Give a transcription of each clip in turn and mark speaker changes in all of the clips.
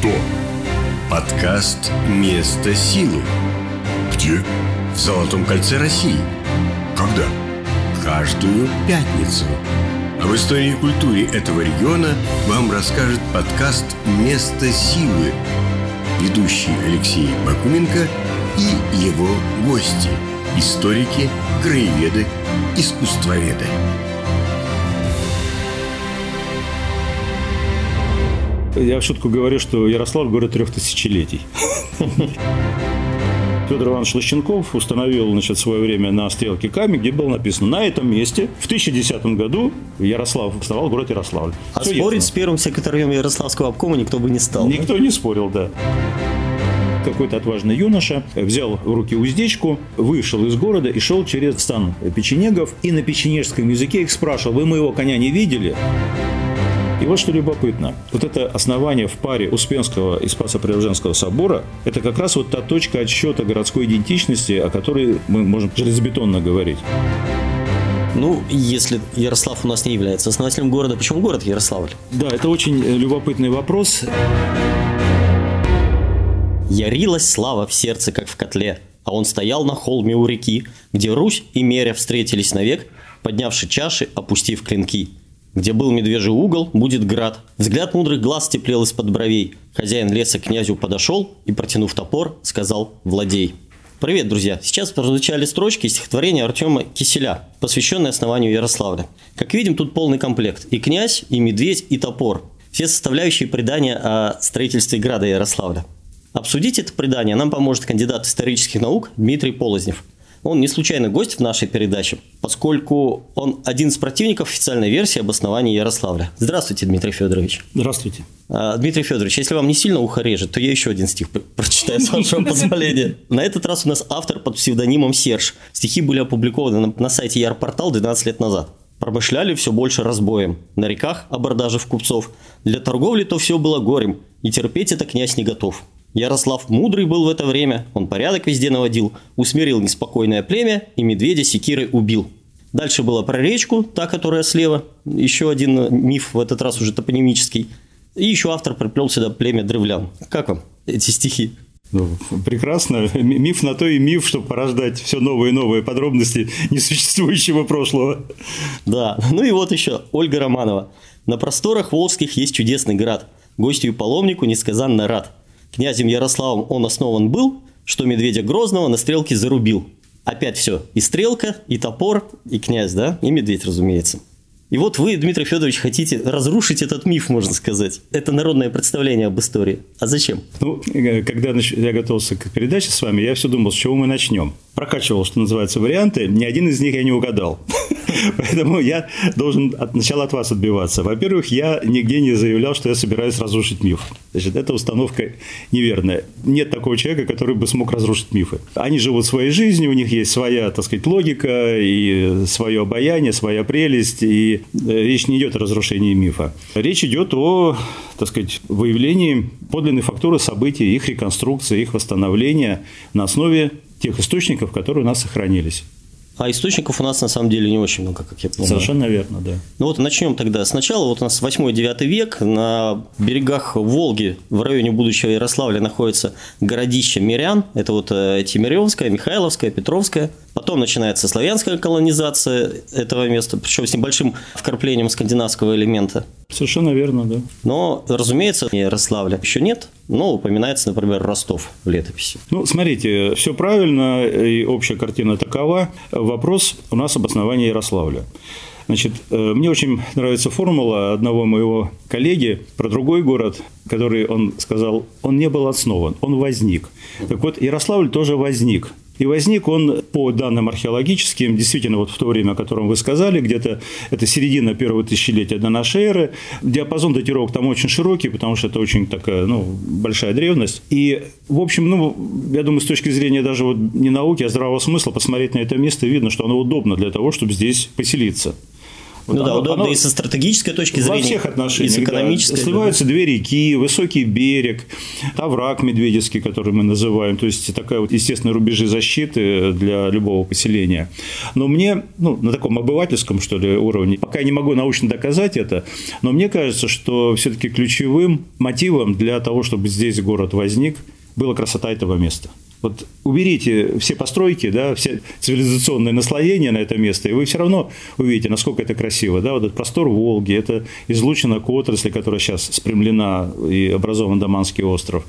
Speaker 1: Что?
Speaker 2: Подкаст «Место силы»
Speaker 1: Где?
Speaker 2: в Золотом кольце России.
Speaker 1: Когда?
Speaker 2: Каждую пятницу. Об истории и культуре этого региона вам расскажет подкаст «Место силы». Ведущий Алексей Бакуменко и его гости – историки, краеведы, искусствоведы.
Speaker 3: Я в шутку говорю, что Ярослав город трех тысячелетий. Федор Иванович Лощенков установил значит, свое время на стрелке камень, где было написано «На этом месте в 1010 году Ярослав основал город Ярославль».
Speaker 4: А
Speaker 3: Всё
Speaker 4: спорить
Speaker 3: ясно.
Speaker 4: с первым секретарем Ярославского обкома никто бы не стал. да?
Speaker 3: Никто не спорил, да. Какой-то отважный юноша взял в руки уздечку, вышел из города и шел через стан печенегов. И на печенежском языке их спрашивал, вы моего коня не видели? И вот что любопытно. Вот это основание в паре Успенского и Спасо-Преображенского собора, это как раз вот та точка отсчета городской идентичности, о которой мы можем железобетонно говорить.
Speaker 4: Ну, если Ярослав у нас не является основателем города, почему город Ярославль?
Speaker 3: Да, это очень э, любопытный вопрос.
Speaker 4: Ярилась слава в сердце, как в котле, а он стоял на холме у реки, где Русь и Меря встретились навек, поднявши чаши, опустив клинки. Где был медвежий угол, будет град. Взгляд мудрых глаз теплел из-под бровей. Хозяин леса к князю подошел и, протянув топор, сказал «Владей». Привет, друзья! Сейчас прозвучали строчки из стихотворения Артема Киселя, посвященное основанию Ярославля. Как видим, тут полный комплект. И князь, и медведь, и топор. Все составляющие предания о строительстве града Ярославля. Обсудить это предание нам поможет кандидат исторических наук Дмитрий Полознев. Он не случайно гость в нашей передаче, поскольку он один из противников официальной версии об основании Ярославля. Здравствуйте, Дмитрий Федорович.
Speaker 3: Здравствуйте.
Speaker 4: А, Дмитрий Федорович, если вам не сильно ухо режет, то я еще один стих прочитаю, с вашего позволения. На этот раз у нас автор под псевдонимом Серж. Стихи были опубликованы на, на сайте Ярпортал 12 лет назад. Промышляли все больше разбоем. На реках абордажев купцов. Для торговли то все было горем. И терпеть это князь не готов. Ярослав мудрый был в это время, он порядок везде наводил, усмирил неспокойное племя и медведя секирой убил. Дальше была про речку, та, которая слева, еще один э, миф, в этот раз уже топонимический. И еще автор приплел сюда племя древлян. Как вам эти стихи?
Speaker 3: Ну, прекрасно. Миф на то и миф, чтобы порождать все новые и новые подробности несуществующего прошлого.
Speaker 4: Да, ну и вот еще Ольга Романова. На просторах Волжских есть чудесный град. Гостю и паломнику несказанно рад. Князем Ярославом он основан был, что медведя Грозного на стрелке зарубил. Опять все. И стрелка, и топор, и князь, да? И медведь, разумеется. И вот вы, Дмитрий Федорович, хотите разрушить этот миф, можно сказать. Это народное представление об истории. А зачем?
Speaker 3: Ну, э, когда я готовился к передаче с вами, я все думал, с чего мы начнем. Прокачивал, что называется, варианты. Ни один из них я не угадал. Поэтому я должен от, сначала от вас отбиваться. Во-первых, я нигде не заявлял, что я собираюсь разрушить миф. Значит, эта установка неверная. Нет такого человека, который бы смог разрушить мифы. Они живут своей жизнью, у них есть своя, так сказать, логика и свое обаяние, своя прелесть. И э, речь не идет о разрушении мифа. Речь идет о, так сказать, выявлении подлинной фактуры событий, их реконструкции, их восстановления на основе тех источников, которые у нас сохранились.
Speaker 4: А источников у нас на самом деле не очень много, как я понимаю.
Speaker 3: Совершенно верно, да.
Speaker 4: Ну вот начнем тогда. Сначала вот у нас 8-9 век на берегах Волги в районе будущего Ярославля находится городище Мирян. Это вот э, Тимиревская, Михайловская, Петровская. Потом начинается славянская колонизация этого места, причем с небольшим вкраплением скандинавского элемента.
Speaker 3: Совершенно верно, да.
Speaker 4: Но, разумеется, Ярославля еще нет, но упоминается, например, Ростов в летописи.
Speaker 3: Ну, смотрите, все правильно, и общая картина такова. Вопрос у нас об основании Ярославля. Значит, э, мне очень нравится формула одного моего коллеги про другой город, который он сказал, он не был основан, он возник. Так вот, Ярославль тоже возник. И возник он, по данным археологическим, действительно, вот в то время, о котором вы сказали, где-то это середина первого тысячелетия до нашей эры. Диапазон датировок там очень широкий, потому что это очень такая, ну, большая древность. И, в общем, ну, я думаю, с точки зрения даже вот не науки, а здравого смысла, посмотреть на это место, видно, что оно удобно для того, чтобы здесь поселиться. Вот
Speaker 4: ну да,
Speaker 3: оно-
Speaker 4: удобно
Speaker 3: оно
Speaker 4: и со стратегической точки
Speaker 3: во
Speaker 4: зрения.
Speaker 3: всех отношениях.
Speaker 4: И с
Speaker 3: да.
Speaker 4: экономической. да.
Speaker 3: Сливаются две реки, высокий берег, овраг Медведевский, который мы называем. То есть такая вот естественные рубежи защиты для любого поселения. Но мне, ну, на таком обывательском, что ли, уровне, пока я не могу научно доказать это, но мне кажется, что все-таки ключевым мотивом для того, чтобы здесь город возник, была красота этого места. Вот уберите все постройки, да, все цивилизационные наслоения на это место, и вы все равно увидите, насколько это красиво. Да? Вот этот простор Волги, это излучина к отрасли, которая сейчас спрямлена и образован Даманский остров.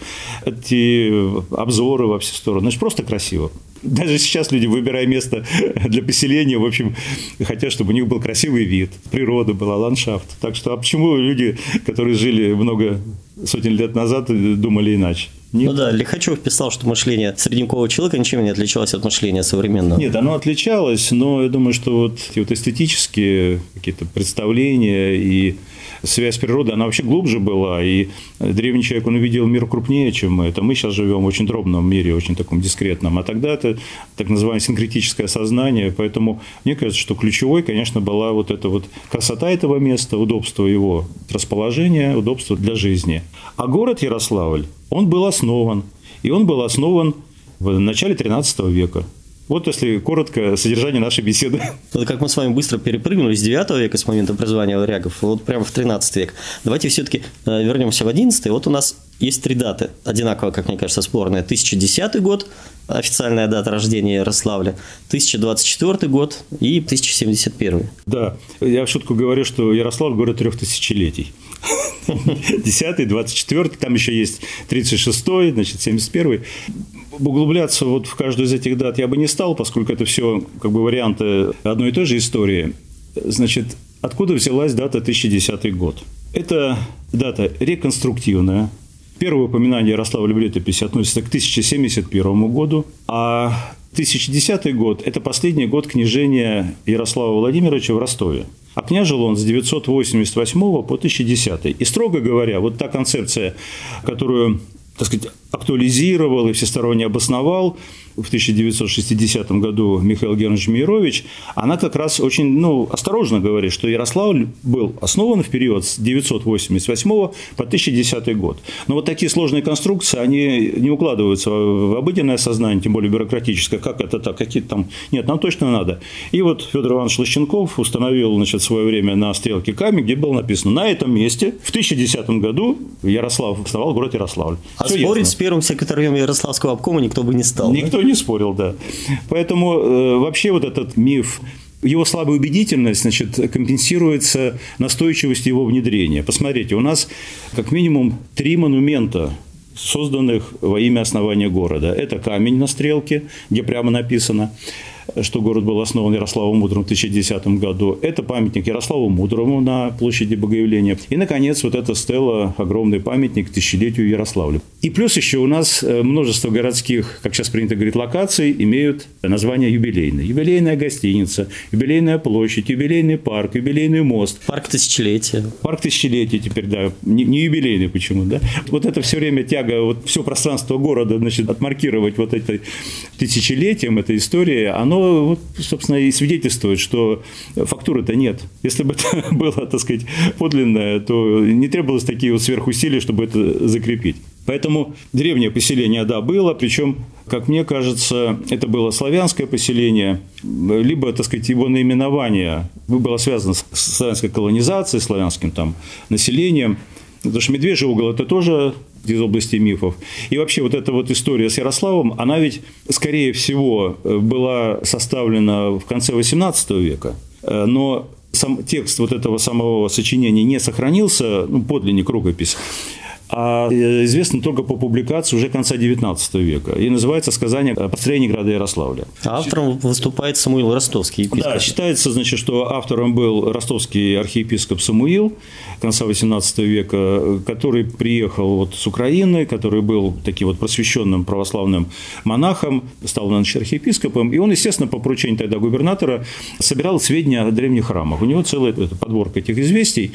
Speaker 3: Эти обзоры во все стороны. Значит, просто красиво. Даже сейчас люди, выбирая место для поселения, в общем, хотят, чтобы у них был красивый вид, природа была, ландшафт. Так что, а почему люди, которые жили много сотен лет назад, думали иначе? Нет.
Speaker 4: Ну да, Лихачев писал, что мышление средневекового человека ничем не отличалось от мышления современного.
Speaker 3: Нет, оно отличалось, но я думаю, что вот эти вот эстетические какие-то представления и связь с природой, она вообще глубже была, и древний человек, он увидел мир крупнее, чем мы. Это мы сейчас живем в очень дробном мире, очень таком дискретном, а тогда это так называемое синкретическое сознание, поэтому мне кажется, что ключевой, конечно, была вот эта вот красота этого места, удобство его расположения, удобство для жизни. А город Ярославль, он был основан, и он был основан в начале 13 века. Вот если коротко содержание нашей беседы.
Speaker 4: Вот как мы с вами быстро перепрыгнули с 9 века, с момента образования варягов, вот прямо в 13 век. Давайте все-таки вернемся в 11 Вот у нас есть три даты, одинаково, как мне кажется, спорные. 1010 год, официальная дата рождения Ярославля, 1024 год и 1071.
Speaker 3: Да, я в шутку говорю, что Ярославль – город трех тысячелетий. 10 24 там еще есть 36 значит, 71 Углубляться вот в каждую из этих дат я бы не стал, поскольку это все как бы варианты одной и той же истории. Значит, откуда взялась дата 1010 год? Это дата реконструктивная. Первое упоминание Ярославля в летописи относится к 1071 году, а 1010 год – это последний год княжения Ярослава Владимировича в Ростове. А княжил он с 988 по 1010. И, строго говоря, вот та концепция, которую так сказать, актуализировал и всесторонне обосновал в 1960 году Михаил Георгиевич Мирович, она как раз очень ну, осторожно говорит, что Ярославль был основан в период с 988 по 1010 год. Но вот такие сложные конструкции, они не укладываются в обыденное сознание, тем более бюрократическое. Как это так? Какие-то там... Нет, нам точно надо. И вот Федор Иванович Лощенков установил значит, свое время на стрелке камень, где было написано, на этом месте в 1010 году Ярослав основал город Ярославль.
Speaker 4: А
Speaker 3: Всё
Speaker 4: спорить
Speaker 3: ясно.
Speaker 4: с первым секретарем Ярославского обкома никто бы не стал. да?
Speaker 3: Не спорил, да. Поэтому э, вообще вот этот миф его слабая убедительность значит, компенсируется настойчивостью его внедрения. Посмотрите, у нас как минимум три монумента созданных во имя основания города. Это камень на стрелке, где прямо написано, что город был основан Ярославом Мудрым в 1010 году. Это памятник Ярославу Мудрому на площади Богоявления. И, наконец, вот эта стела, огромный памятник тысячелетию Ярославля. И плюс еще у нас э, множество городских, как сейчас принято говорить, локаций имеют название юбилейные. Юбилейная гостиница, юбилейная площадь, юбилейный парк, юбилейный мост.
Speaker 4: Парк тысячелетия.
Speaker 3: Парк тысячелетия теперь, да, не, не юбилейный почему, да. Вот это все время тяга, вот все пространство города, значит, отмаркировать вот это тысячелетием этой истории, оно, вот, собственно, и свидетельствует, что фактуры-то нет. Если бы это было, так сказать, подлинное, то не требовалось такие вот сверхусилия, чтобы это закрепить. Поэтому древнее поселение, да, было, причем, как мне кажется, это было славянское поселение, либо, так сказать, его наименование было связано с славянской колонизацией, славянским там населением. Потому что Медвежий угол – это тоже из области мифов. И вообще вот эта вот история с Ярославом, она ведь, скорее всего, была составлена в конце XVIII века, но сам текст вот этого самого сочинения не сохранился, ну, подлинник, рукопись, а известно только по публикации уже конца XIX века. И называется «Сказание о построении города Ярославля».
Speaker 4: А автором выступает Самуил Ростовский. епископ.
Speaker 3: Да, считается, значит, что автором был ростовский архиепископ Самуил конца XVIII века, который приехал вот с Украины, который был таким вот просвещенным православным монахом, стал значит, архиепископом, и он, естественно, по поручению тогда губернатора собирал сведения о древних храмах. У него целая подборка этих известий,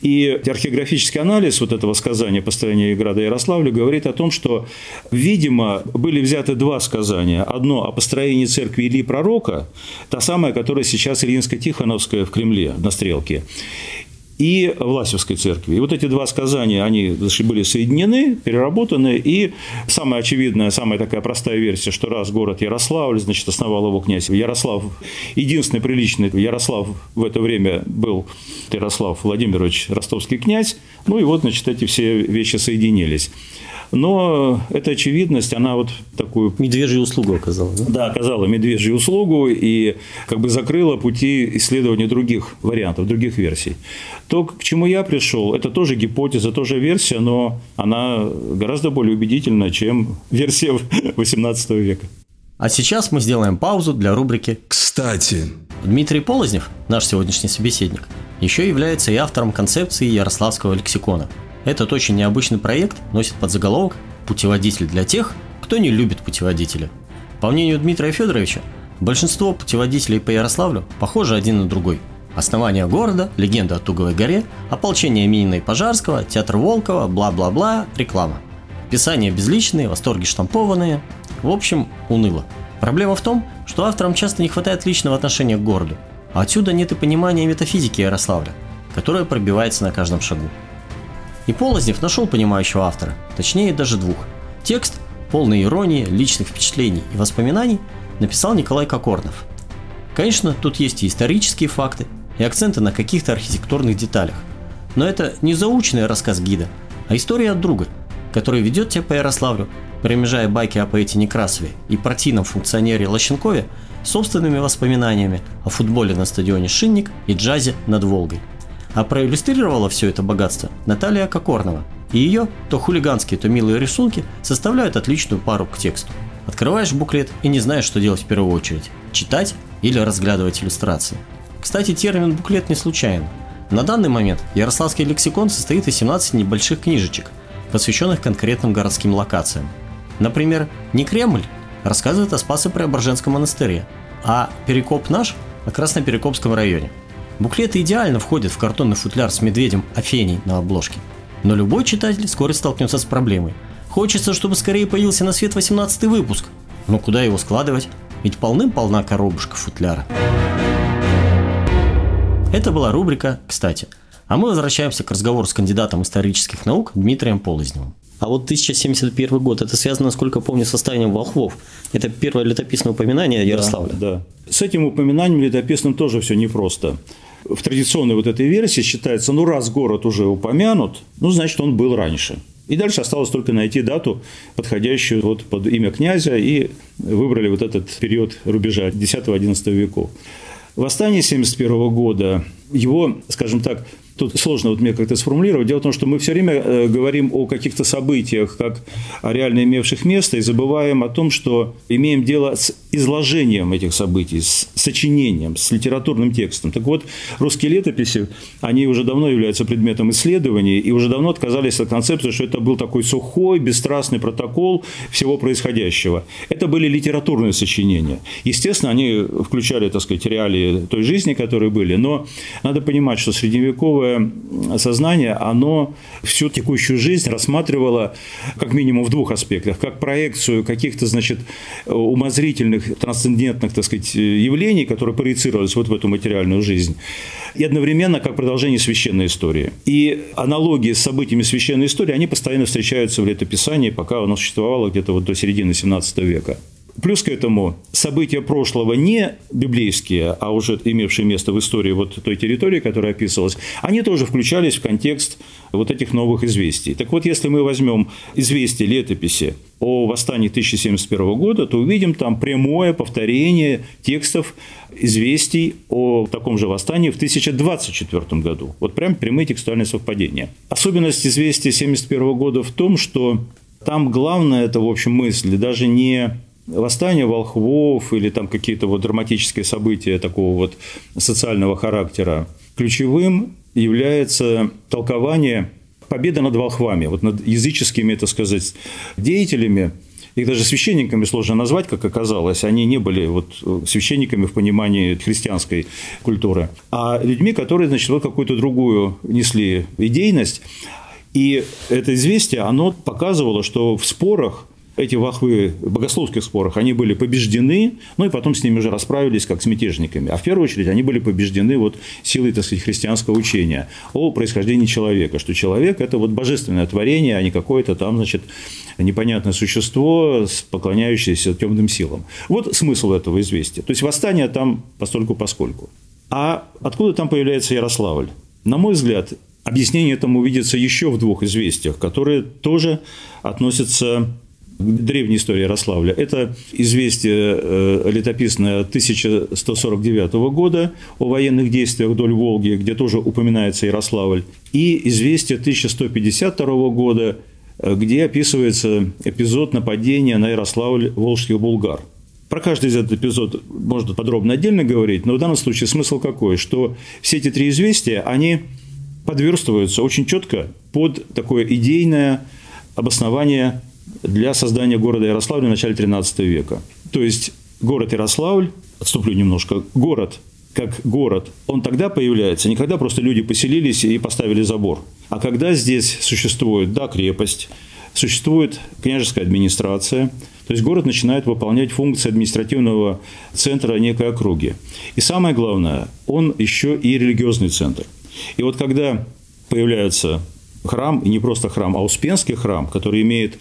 Speaker 3: и археографический анализ вот этого сказания построения града Ярославля, говорит о том, что, видимо, были взяты два сказания. Одно о построении церкви Ильи Пророка, та самая, которая сейчас Ильинско-Тихоновская в Кремле на Стрелке и Власевской церкви. И вот эти два сказания, они были соединены, переработаны, и самая очевидная, самая такая простая версия, что раз город Ярославль, значит, основал его князь Ярослав, единственный приличный Ярослав в это время был Ярослав Владимирович, ростовский князь, ну и вот, значит, эти все вещи соединились. Но эта очевидность, она вот такую...
Speaker 4: Медвежью услугу оказала, да?
Speaker 3: Да, оказала медвежью услугу и как бы закрыла пути исследования других вариантов, других версий. То, к чему я пришел, это тоже гипотеза, тоже версия, но она гораздо более убедительна, чем версия 18 века.
Speaker 4: А сейчас мы сделаем паузу для рубрики
Speaker 1: «Кстати».
Speaker 4: Дмитрий Полознев, наш сегодняшний собеседник, еще является и автором концепции Ярославского лексикона – этот очень необычный проект носит подзаголовок «Путеводитель для тех, кто не любит путеводители». По мнению Дмитрия Федоровича, большинство путеводителей по Ярославлю похожи один на другой. Основание города, легенда о Туговой горе, ополчение Минина и Пожарского, театр Волкова, бла-бла-бла, реклама. Писания безличные, восторги штампованные. В общем, уныло. Проблема в том, что авторам часто не хватает личного отношения к городу, а отсюда нет и понимания метафизики Ярославля, которая пробивается на каждом шагу. И Полознев нашел понимающего автора, точнее даже двух. Текст, полный иронии, личных впечатлений и воспоминаний, написал Николай Кокорнов. Конечно, тут есть и исторические факты, и акценты на каких-то архитектурных деталях. Но это не заученный рассказ гида, а история от друга, который ведет тебя по Ярославлю, перемежая байки о поэте Некрасове и партийном функционере Лощенкове собственными воспоминаниями о футболе на стадионе «Шинник» и джазе над Волгой. А проиллюстрировала все это богатство Наталья Кокорнова. И ее то хулиганские, то милые рисунки составляют отличную пару к тексту. Открываешь буклет и не знаешь, что делать в первую очередь – читать или разглядывать иллюстрации. Кстати, термин «буклет» не случайен. На данный момент Ярославский лексикон состоит из 17 небольших книжечек, посвященных конкретным городским локациям. Например, «Не Кремль» рассказывает о Спасо-Преображенском монастыре, а «Перекоп наш» – о Красноперекопском районе – Буклеты идеально входят в картонный футляр с медведем Афений на обложке. Но любой читатель вскоре столкнется с проблемой. Хочется, чтобы скорее появился на свет 18 выпуск. Но куда его складывать? Ведь полным-полна коробушка футляра. Это была рубрика «Кстати». А мы возвращаемся к разговору с кандидатом исторических наук Дмитрием Полозневым. А вот 1071 год, это связано, насколько помню, с восстанием волхвов. Это первое летописное упоминание Ярославля.
Speaker 3: Да, да. С этим упоминанием летописным тоже все непросто в традиционной вот этой версии считается, ну, раз город уже упомянут, ну, значит, он был раньше. И дальше осталось только найти дату, подходящую вот под имя князя, и выбрали вот этот период рубежа 10-11 веков. Восстание 1971 года, его, скажем так, Тут сложно вот мне как-то сформулировать. Дело в том, что мы все время э, говорим о каких-то событиях, как о реально имевших место, и забываем о том, что имеем дело с изложением этих событий, с сочинением, с литературным текстом. Так вот, русские летописи, они уже давно являются предметом исследований, и уже давно отказались от концепции, что это был такой сухой, бесстрастный протокол всего происходящего. Это были литературные сочинения. Естественно, они включали, так сказать, реалии той жизни, которые были, но надо понимать, что средневековая здоровое сознание, оно всю текущую жизнь рассматривало как минимум в двух аспектах. Как проекцию каких-то, значит, умозрительных, трансцендентных, так сказать, явлений, которые проецировались вот в эту материальную жизнь, и одновременно как продолжение священной истории. И аналогии с событиями священной истории, они постоянно встречаются в летописании, пока оно существовало где-то вот до середины 17 века. Плюс к этому события прошлого не библейские, а уже имевшие место в истории вот той территории, которая описывалась, они тоже включались в контекст вот этих новых известий. Так вот, если мы возьмем известия летописи о восстании 1071 года, то увидим там прямое повторение текстов известий о таком же восстании в 1024 году. Вот прям прямые текстуальные совпадения. Особенность известия 71 года в том, что там главное это, в общем, мысли даже не восстание волхвов или там какие-то вот драматические события такого вот социального характера. Ключевым является толкование победы над волхвами, вот над языческими, так сказать, деятелями, их даже священниками сложно назвать, как оказалось. Они не были вот священниками в понимании христианской культуры, а людьми, которые, значит, вот какую-то другую несли идейность. И это известие, оно показывало, что в спорах эти вахвы в богословских спорах, они были побеждены, ну и потом с ними уже расправились как с мятежниками. А в первую очередь они были побеждены вот силой, так сказать, христианского учения о происхождении человека, что человек – это вот божественное творение, а не какое-то там, значит, непонятное существо, поклоняющееся темным силам. Вот смысл этого известия. То есть восстание там постольку поскольку. А откуда там появляется Ярославль? На мой взгляд, объяснение этому видится еще в двух известиях, которые тоже относятся древней истории Ярославля. Это известие э, летописное 1149 года о военных действиях вдоль Волги, где тоже упоминается Ярославль, и известие 1152 года, э, где описывается эпизод нападения на Ярославль волжских булгар. Про каждый из этот эпизод можно подробно отдельно говорить, но в данном случае смысл какой, что все эти три известия, они подверстываются очень четко под такое идейное обоснование для создания города Ярославля в начале XIII века. То есть город Ярославль, отступлю немножко, город как город, он тогда появляется, не когда просто люди поселились и поставили забор, а когда здесь существует, да, крепость, существует княжеская администрация, то есть город начинает выполнять функции административного центра некой округи. И самое главное, он еще и религиозный центр. И вот когда появляется храм, и не просто храм, а Успенский храм, который имеет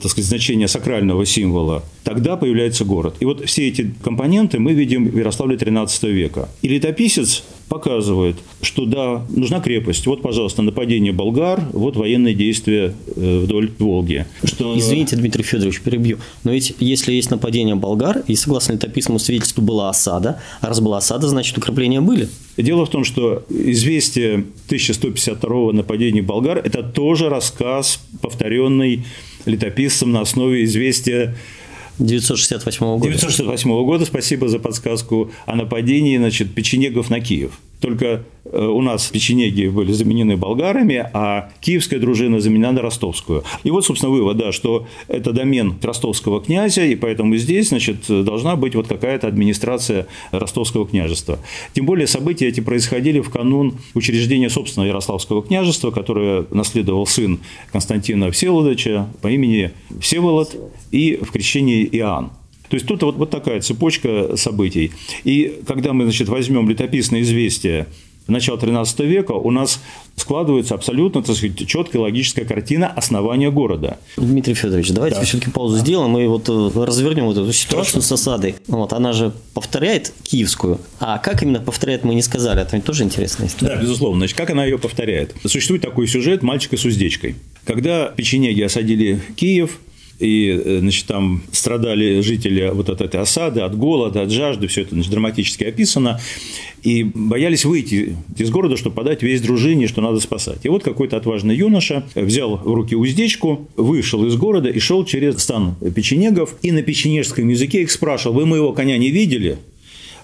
Speaker 3: так сказать, значение сакрального символа, тогда появляется город. И вот все эти компоненты мы видим в Ярославле XIII века. И летописец показывает, что да, нужна крепость. Вот, пожалуйста, нападение болгар, вот военные действия э, вдоль Волги.
Speaker 4: Что... Извините, Дмитрий Федорович, перебью. Но ведь если есть нападение болгар, и согласно летописному свидетельству была осада, а раз была осада, значит укрепления были.
Speaker 3: Дело в том, что известие 1152 нападения болгар – это тоже рассказ, повторенный летописцем на основе известия
Speaker 4: 968 года.
Speaker 3: 968 года. Спасибо за подсказку о нападении значит, печенегов на Киев. Только э, у нас печенеги были заменены болгарами, а киевская дружина заменена на ростовскую. И вот, собственно, вывод, да, что это домен ростовского князя, и поэтому здесь, значит, должна быть вот какая-то администрация ростовского княжества. Тем более события эти происходили в канун учреждения собственного Ярославского княжества, которое наследовал сын Константина Всеволодовича по имени Всеволод и в крещении Иоанн. То есть тут вот, вот такая цепочка событий. И когда мы значит, возьмем летописное известие начала XIII века, у нас складывается абсолютно так сказать, четкая логическая картина основания города.
Speaker 4: Дмитрий Федорович, давайте да. все-таки паузу сделаем и вот э, развернем вот эту ситуацию Хорошо. с осадой. Вот, она же повторяет киевскую, а как именно повторяет, мы не сказали, это тоже интересная история.
Speaker 3: Да, безусловно. Значит, как она ее повторяет? Существует такой сюжет «Мальчика с уздечкой». Когда печенеги осадили Киев, и э, значит, там страдали жители вот от этой осады, от голода, от жажды, все это значит, драматически описано, и боялись выйти из города, чтобы подать весь дружине, что надо спасать. И вот какой-то отважный юноша взял в руки уздечку, вышел из города и шел через стан печенегов, и на печенежском языке их спрашивал, вы моего коня не видели?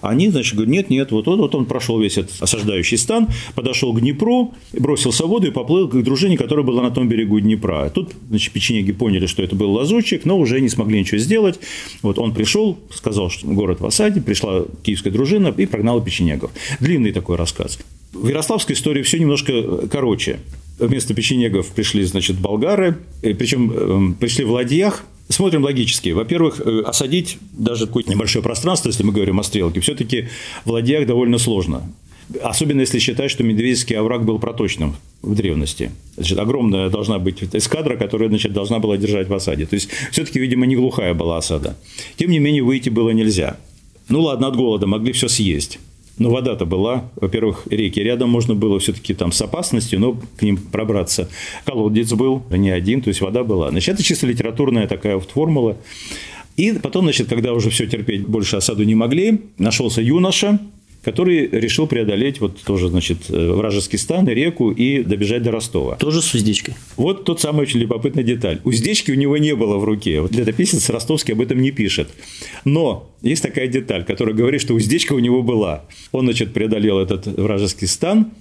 Speaker 3: Они, значит, говорят, нет, нет, вот, вот, вот он прошел весь этот осаждающий стан, подошел к Днепру, бросился в воду и поплыл к дружине, которая была на том берегу Днепра. Тут, значит, печенеги поняли, что это был лазутчик, но уже не смогли ничего сделать. Вот он пришел, сказал, что город в осаде, пришла киевская дружина и прогнала печенегов. Длинный такой рассказ. В Ярославской истории все немножко короче. Вместо печенегов пришли, значит, болгары, причем эм, пришли в ладьях, Смотрим логически. Во-первых, э, осадить даже какое-то небольшое пространство, если мы говорим о стрелке, все-таки в ладьях довольно сложно. Особенно если считать, что Медведский овраг был проточным в древности. Значит, огромная должна быть эскадра, которая значит, должна была держать в осаде. То есть, все-таки, видимо, не глухая была осада. Тем не менее, выйти было нельзя. Ну ладно, от голода могли все съесть. Но вода-то была, во-первых, реки рядом можно было все-таки там с опасностью, но к ним пробраться. Колодец был, не один, то есть вода была. Значит, это чисто литературная такая вот формула. И потом, значит, когда уже все терпеть больше осаду не могли, нашелся юноша, который решил преодолеть вот тоже, значит, э, вражеский стан и реку и добежать до Ростова.
Speaker 4: Тоже с уздечкой.
Speaker 3: Вот тот самый очень любопытная деталь. Уздечки у него не было в руке. Вот летописец ростовский об этом не пишет. Но есть такая деталь, которая говорит, что уздечка у него была. Он, значит, преодолел этот вражеский стан,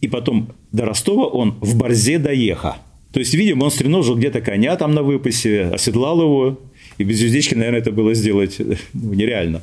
Speaker 3: и потом до Ростова он в борзе доехал. То есть, видимо, он стреножил где-то коня там на выпасе, оседлал его, И без звездички, наверное, это было сделать ну, нереально.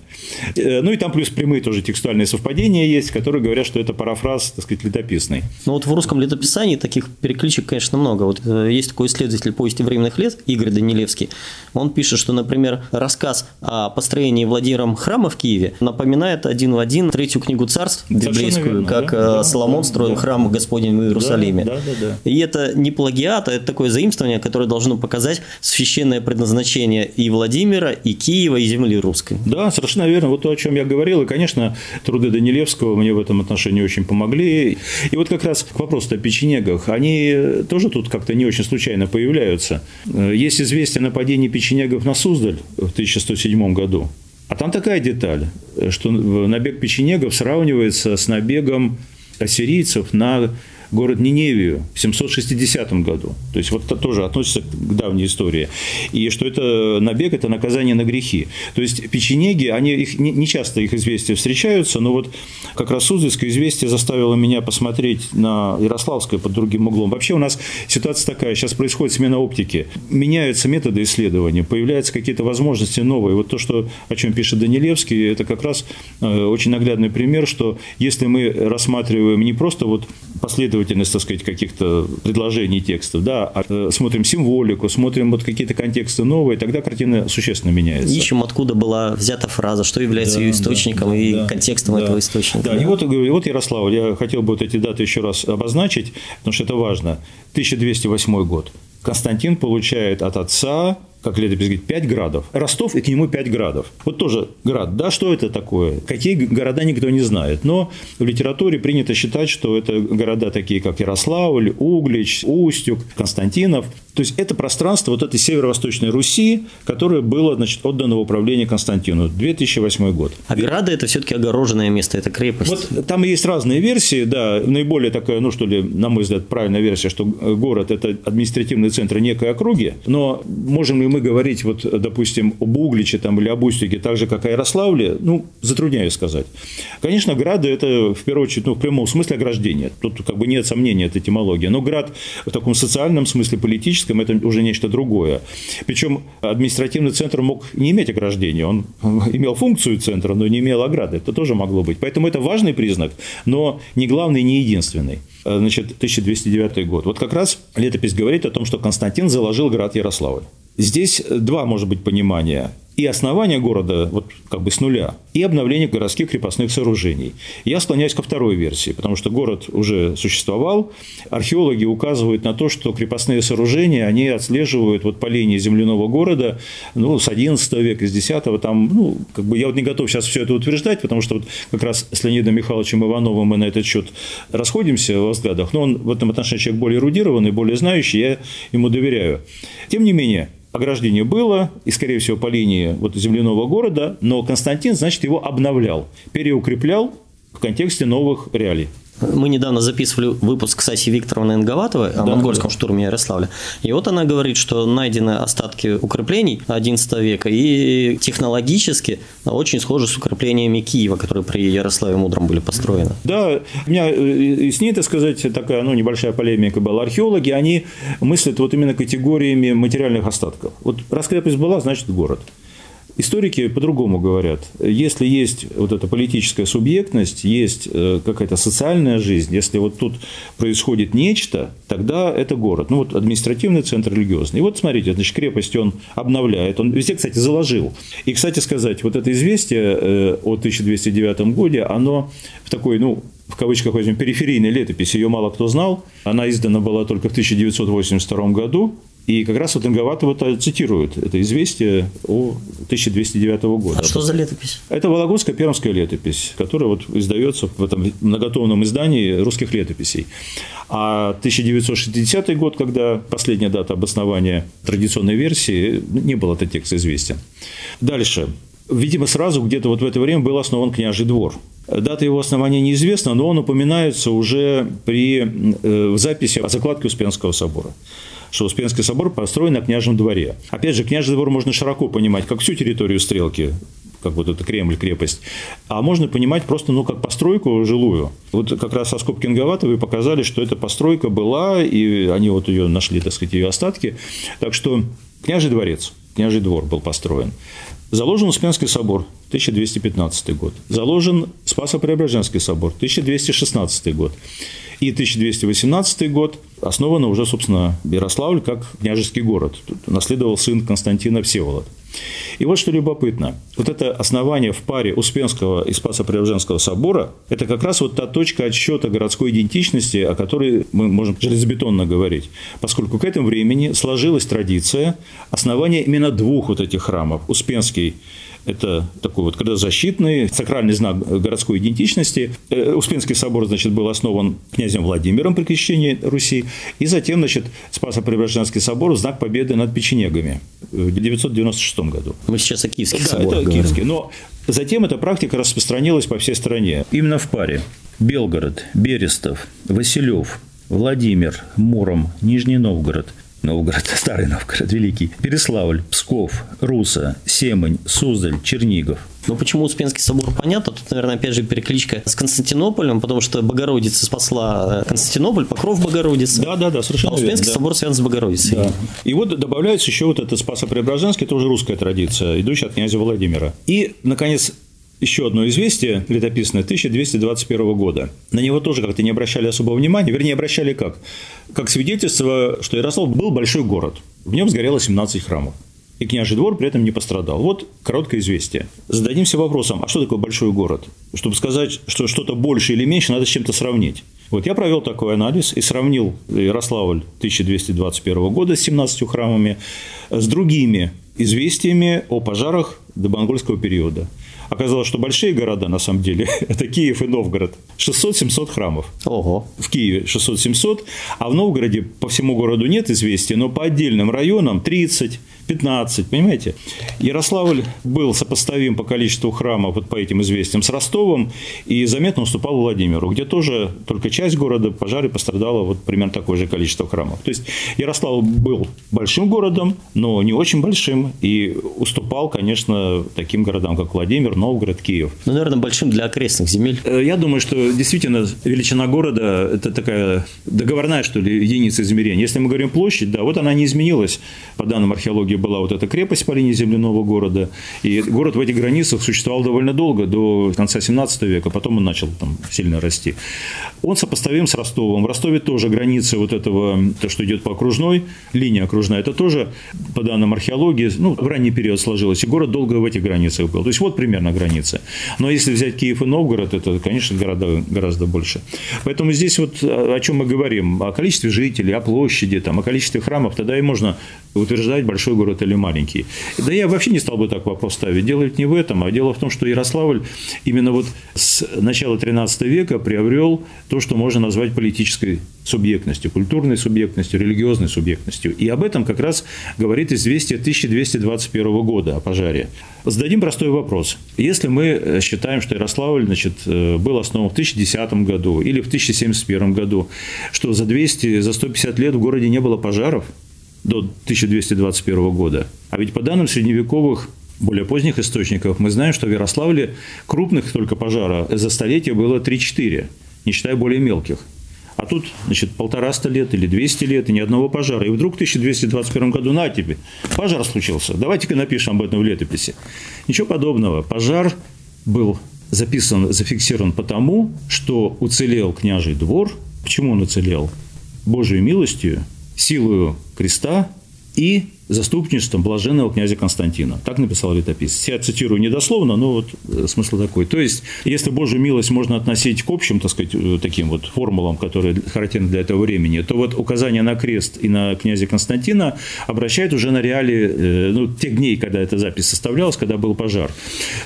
Speaker 3: Э, ну и там плюс прямые тоже текстуальные совпадения есть, которые говорят, что это парафраз, так сказать, летописный.
Speaker 4: Ну вот в русском летописании таких перекличек, конечно, много. Вот э, есть такой исследователь повести временных лет Игорь Данилевский. Он пишет, что, например, рассказ о построении Владимиром храма в Киеве напоминает один в один третью книгу царств библейскую, верно, как да, э, Соломон да, строил да. храм Господень в Иерусалиме. Да, да, да, да. И это не плагиат, а это такое заимствование, которое должно показать священное предназначение и Владимира, и Киева, и земли русской.
Speaker 3: Да, совершенно верно. Вот то, о чем я говорил. И, конечно, труды Данилевского мне в этом отношении очень помогли. И вот как раз к вопросу о печенегах. Они тоже тут как-то не очень случайно появляются. Есть известие о нападении печенегов на Суздаль в 1107 году. А там такая деталь, что набег печенегов сравнивается с набегом ассирийцев на город Ниневию в 760 году. То есть, вот это тоже относится к давней истории. И что это набег – это наказание на грехи. То есть, печенеги, они, их, не часто их известия встречаются, но вот как раз Суздальское известие заставило меня посмотреть на Ярославское под другим углом. Вообще у нас ситуация такая, сейчас происходит смена оптики, меняются методы исследования, появляются какие-то возможности новые. Вот то, что, о чем пишет Данилевский, это как раз э, очень наглядный пример, что если мы рассматриваем не просто вот последовательность последовательность, так сказать, каких-то предложений текстов, да, а э, смотрим символику, смотрим вот какие-то контексты новые, тогда картина существенно меняется.
Speaker 4: Ищем, откуда была взята фраза, что является да, ее источником да, и да, контекстом да, этого источника.
Speaker 3: Да, да. И вот, вот, Ярослав, я хотел бы вот эти даты еще раз обозначить, потому что это важно. 1208 год. Константин получает от отца как летопись говорит, 5 градов. Ростов и к нему 5 градов. Вот тоже град. Да, что это такое? Какие города никто не знает. Но в литературе принято считать, что это города такие, как Ярославль, Углич, Устюг, Константинов. То есть это пространство вот этой северо-восточной Руси, которое было значит, отдано в управление Константину. 2008 год.
Speaker 4: А Грады – это все-таки огороженное место, это крепость.
Speaker 3: Вот там есть разные версии, да. Наиболее такая, ну что ли, на мой взгляд, правильная версия, что город – это административный центр некой округи. Но можем ли мы говорить, вот, допустим, об Угличе там, или об Устюге, так же, как о Ярославле, ну, затрудняюсь сказать. Конечно, грады – это, в первую очередь, ну, в прямом смысле ограждение. Тут как бы нет сомнений, это этимология. Но град в таком социальном смысле, политическом, это уже нечто другое. Причем административный центр мог не иметь ограждения, он имел функцию центра, но не имел ограды. Это тоже могло быть. Поэтому это важный признак, но не главный, не единственный. Значит, 1209 год. Вот как раз летопись говорит о том, что Константин заложил град Ярославль. Здесь два, может быть, понимания и основание города вот как бы с нуля, и обновление городских крепостных сооружений. Я склоняюсь ко второй версии, потому что город уже существовал. Археологи указывают на то, что крепостные сооружения, они отслеживают вот по линии земляного города ну, с 11 века, с 10 там, ну, как бы я вот не готов сейчас все это утверждать, потому что вот как раз с Леонидом Михайловичем Ивановым мы на этот счет расходимся в взглядах, но он в этом отношении человек более эрудированный, более знающий, я ему доверяю. Тем не менее, ограждение было, и, скорее всего, по линии вот земляного города, но Константин, значит, его обновлял, переукреплял в контексте новых реалий.
Speaker 4: Мы недавно записывали выпуск с Асей Викторовной Инговатовой о да, монгольском да. штурме Ярославля. И вот она говорит, что найдены остатки укреплений XI века и технологически очень схожи с укреплениями Киева, которые при Ярославе Мудром были построены.
Speaker 3: Да, у меня и с ней, так сказать, такая ну, небольшая полемика была. Археологи, они мыслят вот именно категориями материальных остатков. Вот раз крепость была, значит город. Историки по-другому говорят. Если есть вот эта политическая субъектность, есть э, какая-то социальная жизнь, если вот тут происходит нечто, тогда это город. Ну вот административный центр религиозный. И вот смотрите, значит, крепость он обновляет. Он везде, кстати, заложил. И, кстати сказать, вот это известие э, о 1209 годе, оно в такой, ну, в кавычках возьмем, периферийной летописи, ее мало кто знал. Она издана была только в 1982 году. И как раз вот Инговатова цитирует это известие о 1209 года.
Speaker 4: А что за летопись?
Speaker 3: Это Вологодская пермская летопись, которая вот издается в этом многотомном издании русских летописей. А 1960 год, когда последняя дата обоснования традиционной версии, не был этот текст известен. Дальше. Видимо, сразу где-то вот в это время был основан княжий двор. Дата его основания неизвестна, но он упоминается уже при э, записи о закладке Успенского собора что Успенский собор построен на княжем дворе. Опять же, княжий двор можно широко понимать, как всю территорию Стрелки, как вот это Кремль, крепость, а можно понимать просто, ну, как постройку жилую. Вот как раз со скобки Инговатовой показали, что эта постройка была, и они вот ее нашли, так сказать, ее остатки. Так что княжий дворец – княжий двор был построен. Заложен Успенский собор, 1215 год. Заложен Спасо-Преображенский собор, 1216 год. И 1218 год основан уже, собственно, Ярославль как княжеский город. Тут наследовал сын Константина Всеволод. И вот что любопытно. Вот это основание в паре Успенского и Спасо-Преображенского собора – это как раз вот та точка отсчета городской идентичности, о которой мы можем железобетонно говорить. Поскольку к этому времени сложилась традиция основания именно двух вот этих храмов. Успенский это такой вот защитный сакральный знак городской идентичности. Э, Успенский собор, значит, был основан князем Владимиром при крещении Руси. И затем, значит, Спасо-Преображенский собор – знак победы над печенегами в 996 году.
Speaker 4: Мы сейчас о Киевских
Speaker 3: да,
Speaker 4: соборах
Speaker 3: это
Speaker 4: говорим.
Speaker 3: Киевский. Но затем эта практика распространилась по всей стране. Именно в паре. Белгород, Берестов, Василев, Владимир, Муром, Нижний Новгород – Новгород, Старый Новгород, Великий, Переславль, Псков, Руса, Семень, Суздаль, Чернигов.
Speaker 4: Ну, почему Успенский собор, понятно. Тут, наверное, опять же перекличка с Константинополем, потому что Богородица спасла э, Константинополь, Покров Богородицы.
Speaker 3: Да, да, да, совершенно
Speaker 4: А Успенский
Speaker 3: верно, да.
Speaker 4: собор связан с Богородицей.
Speaker 3: Да. И вот добавляется еще вот это Спасо-Преображенский, это уже русская традиция, идущая от князя Владимира. И, наконец, еще одно известие летописное 1221 года. На него тоже как-то не обращали особого внимания, вернее, обращали как? Как свидетельство, что Ярослав был большой город. В нем сгорело 17 храмов. И княжий двор при этом не пострадал. Вот короткое известие. Зададимся вопросом, а что такое большой город? Чтобы сказать, что что-то больше или меньше, надо с чем-то сравнить. Вот я провел такой анализ и сравнил Ярославль 1221 года с 17 храмами с другими известиями о пожарах до монгольского периода. Оказалось, что большие города, на самом деле, это Киев и Новгород. 600-700 храмов.
Speaker 4: Ого.
Speaker 3: В Киеве 600-700, а в Новгороде по всему городу нет известия, но по отдельным районам 30, 15, понимаете? Ярославль был сопоставим по количеству храмов, вот по этим известиям, с Ростовом, и заметно уступал Владимиру, где тоже только часть города пожаре пострадала вот примерно такое же количество храмов. То есть Ярославль был большим городом, но не очень большим, и уступал, конечно, таким городам, как Владимир, Новгород, Киев.
Speaker 4: Ну, наверное, большим для окрестных земель.
Speaker 3: Э, Я думаю, что действительно величина города – это такая договорная, что ли, единица измерения. Если мы говорим площадь, да, вот она не изменилась. По данным археологии была вот эта крепость по линии земляного города. И город в этих границах существовал довольно долго, до конца 17 века. Потом он начал там сильно расти. Он сопоставим с Ростовом. В Ростове тоже границы вот этого, то, что идет по окружной, линия окружная, это тоже, по данным археологии, ну, в ранний период сложилось. И город долго в этих границах был. То есть, вот примерно границы. Но если взять Киев и Новгород, это, конечно, города гораздо больше. Поэтому здесь вот о чем мы говорим, о количестве жителей, о площади, там, о количестве храмов, тогда и можно утверждать, большой город или маленький. Да я вообще не стал бы так вопрос ставить. Дело ведь не в этом, а дело в том, что Ярославль именно вот с начала 13 века приобрел то, что можно назвать политической субъектностью, культурной субъектностью, религиозной субъектностью. И об этом как раз говорит известие 1221 года о пожаре. Зададим простой вопрос. Если мы считаем, что Ярославль значит, был основан в 1010 году или в 1071 году, что за 200, за 150 лет в городе не было пожаров до 1221 года, а ведь по данным средневековых более поздних источников, мы знаем, что в Ярославле крупных только пожара за столетие было 3-4, не считая более мелких. А тут, значит, полтораста лет или 200 лет, и ни одного пожара. И вдруг в 1221 году, на тебе, пожар случился. Давайте-ка напишем об этом в летописи. Ничего подобного. Пожар был записан, зафиксирован потому, что уцелел княжий двор. Почему он уцелел? Божьей милостью, силою креста и заступничеством блаженного князя Константина. Так написал летописец. Я цитирую недословно, но вот смысл такой. То есть, если Божью милость можно относить к общим, так сказать, таким вот формулам, которые характерны для этого времени, то вот указание на крест и на князя Константина обращает уже на реалии ну, тех дней, когда эта запись составлялась, когда был пожар.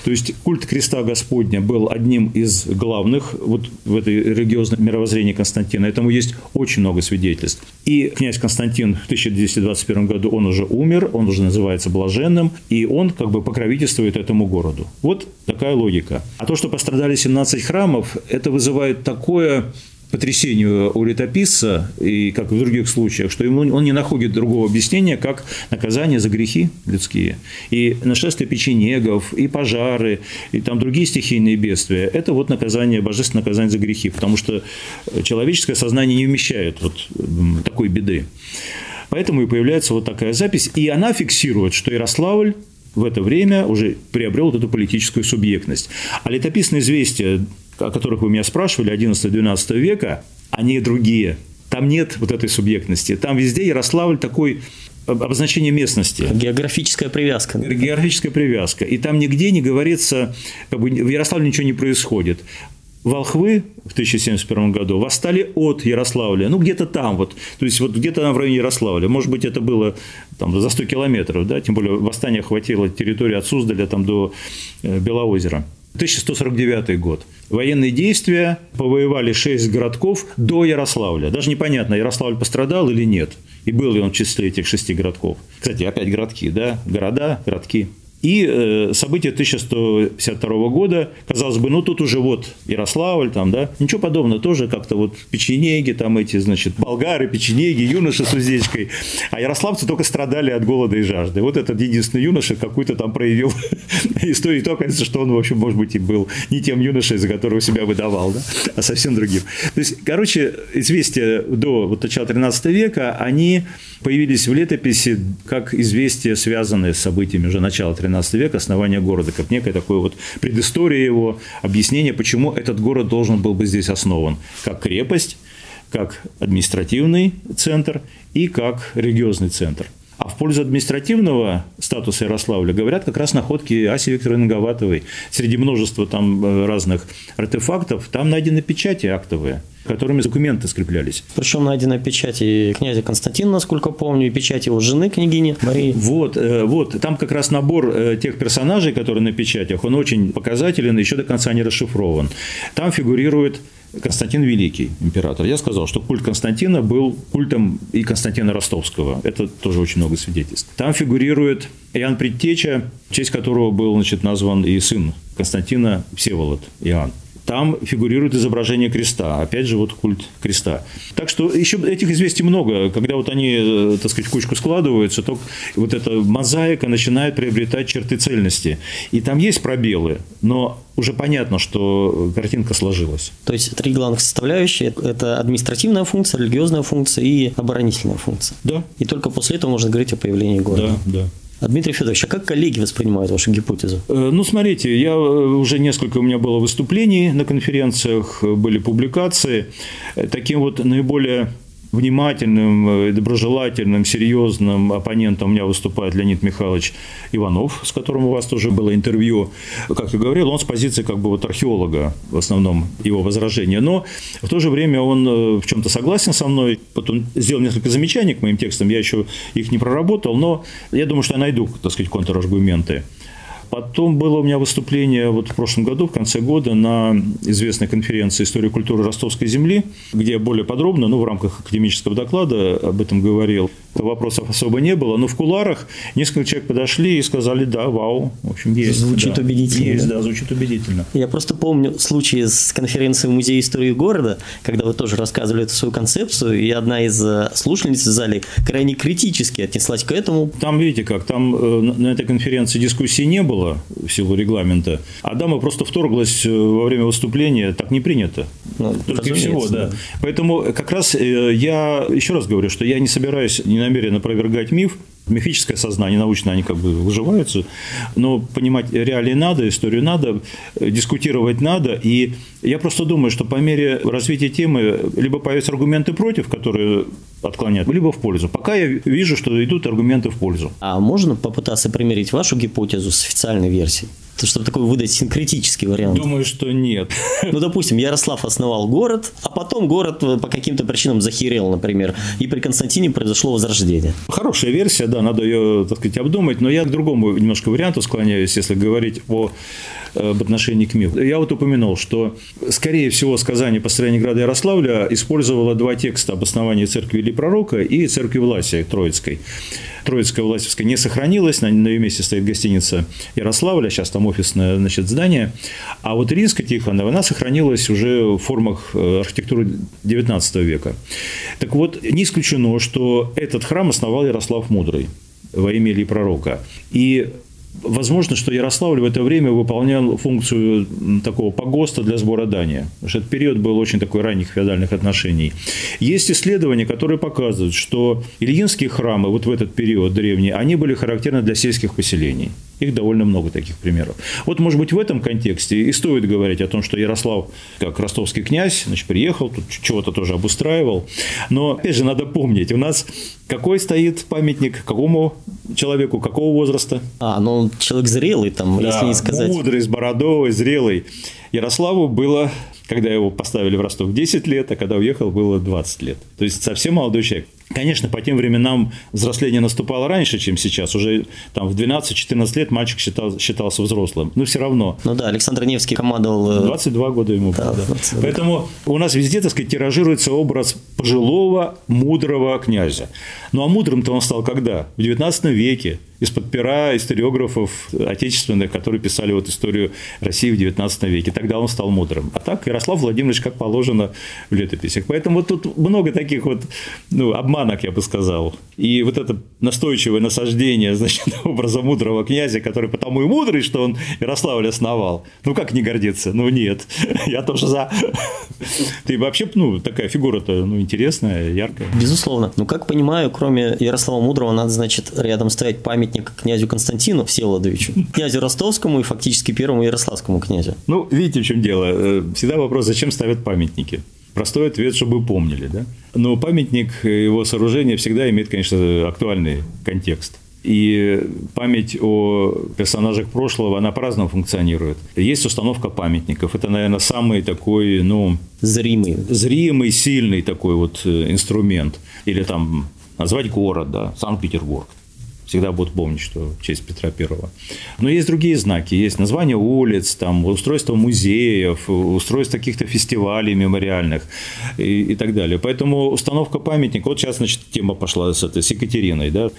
Speaker 3: То есть, культ креста Господня был одним из главных вот в этой религиозном мировоззрении Константина. Этому есть очень много свидетельств. И князь Константин в 1221 году, он уже умер, он уже называется блаженным, и он как бы покровительствует этому городу. Вот такая логика. А то, что пострадали 17 храмов, это вызывает такое потрясение у летописца, и как в других случаях, что ему, он не находит другого объяснения, как наказание за грехи людские. И нашествие печенегов, и пожары, и там другие стихийные бедствия – это вот наказание, божественное наказание за грехи, потому что человеческое сознание не вмещает вот такой беды. Поэтому и появляется вот такая запись, и она фиксирует, что Ярославль в это время уже приобрел вот эту политическую субъектность. А летописные известия, о которых вы меня спрашивали, 11-12 века, они другие. Там нет вот этой субъектности. Там везде Ярославль такой обозначение местности.
Speaker 4: Географическая привязка.
Speaker 3: Географическая привязка. И там нигде не говорится, как бы в Ярославле ничего не происходит. Волхвы в 1071 году восстали от Ярославля, ну где-то там вот, то есть вот где-то в районе Ярославля, может быть это было там за 100 километров, да, тем более восстание охватило территорию от Суздаля там до э, Белоозера. 1149 год. Военные действия, повоевали 6 городков до Ярославля. Даже непонятно, Ярославль пострадал или нет. И был ли он в числе этих шести городков. Кстати, опять городки, да? Города, городки. И э, события 1152 года, казалось бы, ну тут уже вот Ярославль, там, да, ничего подобного, тоже как-то вот печенеги, там эти, значит, болгары, печенеги, юноши с уздечкой, а ярославцы только страдали от голода и жажды. Вот этот единственный юноша какую-то там проявил историю, то оказывается, что он, в общем, может быть, и был не тем юношей, за которого себя выдавал, да, а совсем другим. То есть, короче, известия до вот начала 13 века, они появились в летописи как известия, связанные с событиями уже начала 13 века, основания города, как некое такое вот предыстория его, объяснение, почему этот город должен был быть здесь основан, как крепость, как административный центр и как религиозный центр. А в пользу административного статуса Ярославля говорят как раз находки Аси Викторовны Гаватовой. Среди множества там э, разных артефактов там найдены печати актовые которыми документы скреплялись.
Speaker 4: Причем найдены печати князя Константина, насколько помню, и печать его жены, княгини Марии.
Speaker 3: Вот, э, вот, там как раз набор э, тех персонажей, которые на печатях, он очень показателен, еще до конца не расшифрован. Там фигурирует Константин Великий, император. Я сказал, что культ Константина был культом и Константина Ростовского. Это тоже очень много свидетельств. Там фигурирует Иоанн Предтеча, в честь которого был значит, назван и сын Константина Всеволод Иоанн там фигурирует изображение креста. Опять же, вот культ креста. Так что еще этих известий много. Когда вот они, э, так сказать, в кучку складываются, то вот эта мозаика начинает приобретать черты цельности. И там есть пробелы, но уже понятно, что картинка сложилась.
Speaker 4: То есть три главных составляющие – это административная функция, религиозная функция и оборонительная функция.
Speaker 3: Да.
Speaker 4: И только после этого можно говорить о появлении города.
Speaker 3: Да, да.
Speaker 4: Дмитрий Федорович, а как коллеги воспринимают вашу гипотезу?
Speaker 3: Э, ну, смотрите, я э, уже несколько у меня было выступлений на конференциях, были публикации. Э, таким вот наиболее внимательным, э, доброжелательным, серьезным оппонентом у меня выступает Леонид Михайлович Иванов, с которым у вас тоже было интервью. Как я говорил, он с позиции как бы вот археолога в основном его возражения. Но в то же время он э, в чем-то согласен со мной. Потом сделал несколько замечаний к моим текстам, я еще их не проработал, но я думаю, что я найду, так сказать, контраргументы. Потом было у меня выступление вот в прошлом году, в конце года, на известной конференции «История культуры Ростовской земли», где я более подробно, ну, в рамках академического доклада об этом говорил. Вопросов особо не было, но в куларах несколько человек подошли и сказали, да, вау, в общем, есть.
Speaker 4: Звучит
Speaker 3: да,
Speaker 4: убедительно.
Speaker 3: Есть, да, звучит убедительно.
Speaker 4: Я просто помню случай с конференции в Музее истории города, когда вы тоже рассказывали эту свою концепцию, и одна из э, слушательниц в зале крайне критически отнеслась к этому.
Speaker 3: Там, видите как, там э, на этой конференции дискуссии не было, в силу регламента. А дама просто вторглась э, во время выступления, так не принято. Ну, Только всего, да. да. Поэтому как раз я еще раз говорю, что я не собираюсь, намерен опровергать миф, мифическое сознание, научно они как бы выживаются, но понимать реалии надо, историю надо, дискутировать надо, и я просто думаю, что по мере развития темы либо появятся аргументы против, которые отклоняют, либо в пользу. Пока я вижу, что идут аргументы в пользу.
Speaker 4: А можно попытаться примерить вашу гипотезу с официальной версией? Чтобы такой выдать синкретический вариант?
Speaker 3: Думаю, что нет.
Speaker 4: Ну, допустим, Ярослав основал город, а потом город э, по каким-то причинам захерел, например, и при Константине произошло возрождение.
Speaker 3: Хорошая версия, да, надо ее, так сказать, обдумать, но я к другому немножко варианту склоняюсь, если говорить о об отношении к мифу. Я вот упомянул, что, скорее всего, сказание построения града Ярославля использовало два текста об основании церкви или пророка и церкви Власия Троицкой. Троицкая Власевская не сохранилась, на, ее месте стоит гостиница Ярославля, сейчас там офисное значит, здание. А вот Ринская Тихонова, она сохранилась уже в формах э, архитектуры XIX века. Так вот, не исключено, что этот храм основал Ярослав Мудрый во имя Ильи Пророка. И Возможно, что Ярославль в это время выполнял функцию такого погоста для сбора дания. Потому что этот период был очень такой ранних феодальных отношений. Есть исследования, которые показывают, что ильинские храмы вот в этот период древние, они были характерны для сельских поселений. Их довольно много таких примеров. Вот, может быть, в этом контексте и стоит говорить о том, что Ярослав, как ростовский князь, значит, приехал, тут чего-то тоже обустраивал. Но, опять же, надо помнить, у нас какой стоит памятник, какому человеку, какого возраста?
Speaker 4: А, ну, человек зрелый там, да, если не сказать.
Speaker 3: мудрый, с бородой, зрелый. Ярославу было когда его поставили в Ростов 10 лет, а когда уехал было 20 лет. То есть совсем молодой человек. Конечно, по тем временам взросление наступало раньше, чем сейчас. Уже там в 12-14 лет мальчик считал, считался взрослым. Но все равно.
Speaker 4: Ну да, Александр Невский командовал...
Speaker 3: 22 э, года ему да, было. Да. Поэтому у нас везде, так сказать, тиражируется образ пожилого, мудрого князя. Ну а мудрым-то он стал когда? В 19 веке из-под пера историографов отечественных, которые писали вот историю России в 19 веке. Тогда он стал мудрым. А так Ярослав Владимирович, как положено в летописях. Поэтому вот тут много таких вот ну, обманок, я бы сказал. И вот это настойчивое насаждение значит, образа мудрого князя, который потому и мудрый, что он Ярославль основал. Ну, как не гордиться? Ну, нет. Я тоже за. Ты вообще, ну, такая фигура-то, ну, интересная, яркая.
Speaker 4: Безусловно. Ну, как понимаю, кроме Ярослава Мудрого, надо, значит, рядом ставить память памятник князю Константину Всеволодовичу, князю Ростовскому и фактически первому Ярославскому князю.
Speaker 3: Ну, видите, в чем дело. Э, всегда вопрос, зачем ставят памятники? Простой ответ, чтобы помнили, да? Но памятник, его сооружение всегда имеет, конечно, актуальный контекст. И память о персонажах прошлого, она по-разному функционирует. Есть установка памятников. Это, наверное, самый такой, ну...
Speaker 4: Зримый.
Speaker 3: Зримый, сильный такой вот э, инструмент. Или там назвать город, да, Санкт-Петербург всегда будут помнить, что в честь Петра Первого. Но есть другие знаки, есть название улиц, там, устройство музеев, устройство каких-то фестивалей мемориальных и, и так далее. Поэтому установка памятника, вот сейчас, значит, тема пошла с, этой, с Екатериной, да.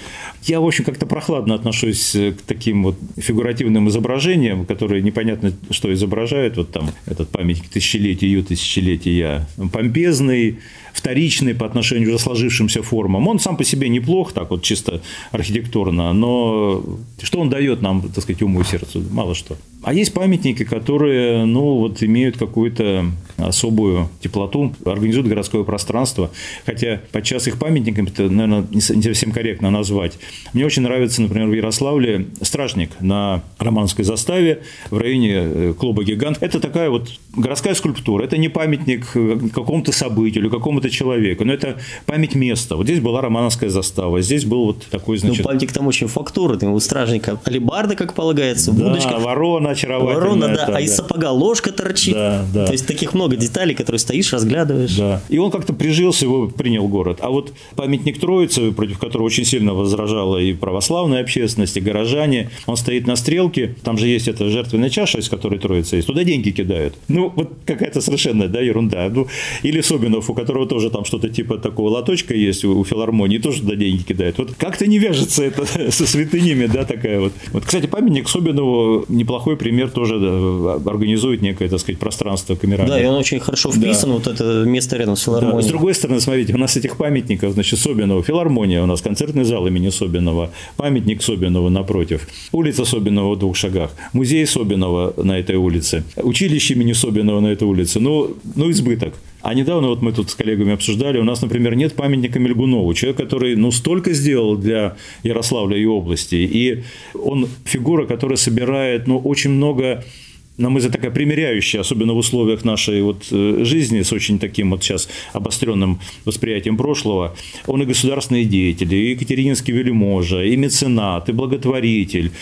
Speaker 3: Я, в общем, как-то прохладно отношусь к таким вот фигуративным изображениям, которые непонятно, что изображают, вот там этот памятник тысячелетию, тысячелетия, помпезный, вторичный по отношению к уже сложившимся формам. Он сам по себе неплох, так вот чисто архитектурно, но что он дает нам, так сказать, уму и сердцу? Мало что. А есть памятники, которые, ну, вот имеют какую-то особую теплоту, организуют городское пространство, хотя подчас их памятниками это, наверное, не совсем корректно назвать. Мне очень нравится, например, в Ярославле стражник на Романской заставе в районе э, клуба «Гигант». Это такая вот городская скульптура, это не памятник э, какому-то событию или какому-то человеку, но это память места. Вот здесь была Романовская застава, здесь был вот такой,
Speaker 4: значит... Ну, памятник там очень фактурный, у стражника алибарда, как полагается,
Speaker 3: будочка. Да, ворона очаровательная.
Speaker 4: Ворона, да, это, а из сапога ложка торчит. Да, да. То есть таких много деталей, которые стоишь, разглядываешь.
Speaker 3: Да. И он как-то прижился, его принял город. А вот памятник Троицы, против которого очень сильно возражала и православная общественность, и горожане, он стоит на стрелке, там же есть эта жертвенная чаша, из которой Троица есть, туда деньги кидают. Ну, вот какая-то совершенно, да, ерунда. Ну, или Собинов, у которого тоже там что-то типа такого лоточка есть у, у филармонии, тоже туда деньги кидают. Вот как-то не вяжется это со святынями, да, такая вот. Вот, кстати, памятник Собинову неплохой пример тоже да, организует некое, так сказать, пространство камеральное.
Speaker 4: Да, и он очень хорошо вписан, да. вот это место рядом с филармонией. Да.
Speaker 3: С другой стороны, смотрите, у нас этих памятников, значит, Собинова, филармония у нас, концертный зал имени Собинова, памятник Собинова напротив, улица Собинова в двух шагах, музей Собинова на этой улице, училище имени Собинова на этой улице, ну, ну избыток. А недавно вот мы тут с коллегами обсуждали, у нас, например, нет памятника Мельгунову, человек, который, ну, столько сделал для Ярославля и области, и он фигура, которая собирает, ну, очень много на мой взгляд, такая примеряющая, особенно в условиях нашей вот э, жизни с очень таким вот сейчас обостренным восприятием прошлого. Он и государственный деятель, и Екатерининский вельможа, и меценат, и благотворитель,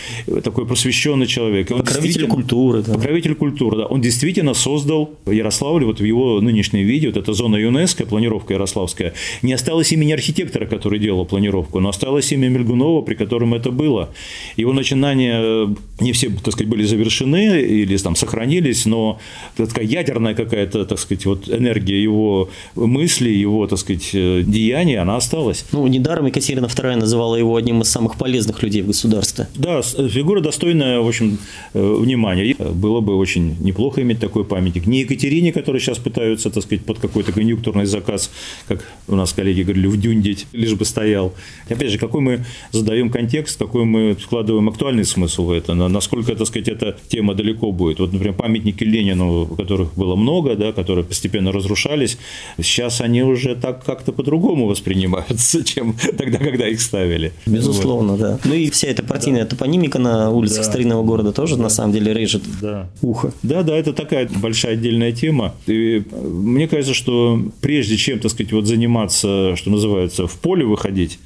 Speaker 3: такой просвещенный человек.
Speaker 4: покровитель культуры.
Speaker 3: Да. Покровитель культуры, да. Он действительно создал Ярославль, вот в его нынешнем виде, вот эта зона ЮНЕСКО, планировка ярославская, не осталось имени архитектора, который делал планировку, но осталось имя Мельгунова, при котором это было. Его начинания э, не все, так сказать, были завершены или разрушились, там сохранились, но такая ядерная какая-то, так сказать, вот энергия его мыслей, его, так сказать, э, деяний, она осталась.
Speaker 4: Ну, недаром Екатерина II называла его одним из самых полезных людей в государстве.
Speaker 3: Да, фигура достойная, в общем, внимания. Было бы очень неплохо иметь такой памятник. Не Екатерине, который сейчас пытаются, так сказать, под какой-то конъюнктурный заказ, как у нас коллеги говорили, вдюндить, лишь бы стоял. Опять же, какой мы задаем контекст, какой мы вкладываем актуальный смысл в это, насколько, так сказать, эта тема далеко будет. Вот, например, памятники Ленину, которых было много, да, которые постепенно разрушались, сейчас они уже так как-то по-другому воспринимаются, чем тогда, когда их ставили.
Speaker 4: Безусловно, вот. да. Ну и вся эта партийная да. топонимика на улицах да. старинного города тоже да. на самом деле режет да. ухо.
Speaker 3: Да, да, это такая большая отдельная тема. И мне кажется, что прежде чем, так сказать, вот заниматься, что называется, в поле выходить,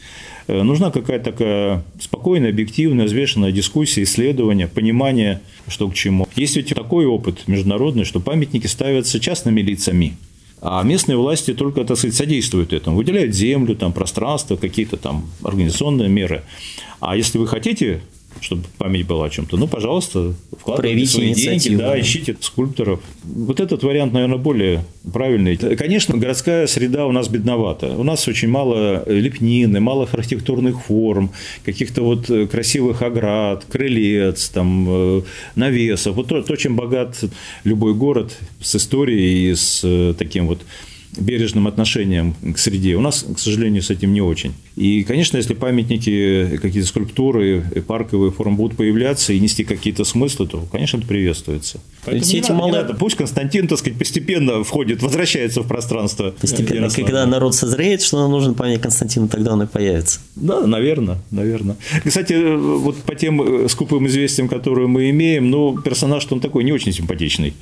Speaker 3: нужна какая-то такая спокойная, объективная, взвешенная дискуссия, исследование, понимание, что к чему. Есть ведь такой опыт международный, что памятники ставятся частными лицами. А местные власти только, так сказать, содействуют этому, выделяют землю, там, пространство, какие-то там организационные меры. А если вы хотите чтобы память была о чем-то. Ну, пожалуйста, вкладывайте свои деньги, да, ищите скульпторов. Вот этот вариант, наверное, более правильный. Конечно, городская среда у нас бедновата. У нас очень мало лепнины, мало архитектурных форм, каких-то вот красивых оград, крылец, там, э, навесов. Вот то, то, чем богат любой город с историей и с э, таким вот бережным отношением к среде. У нас, к сожалению, с этим не очень. И, конечно, если памятники, какие-то скульптуры, парковые формы будут появляться и нести какие-то смыслы, то, конечно, это приветствуется. Поэтому не надо, мало... не надо. Пусть Константин, так сказать, постепенно входит, возвращается в пространство.
Speaker 4: Постепенно. Ярослава. Когда народ созреет, что нам нужен память Константину, тогда он и появится.
Speaker 3: Да, наверное, наверное. Кстати, вот по тем э, скупым известиям, которые мы имеем, ну, персонаж он такой не очень симпатичный.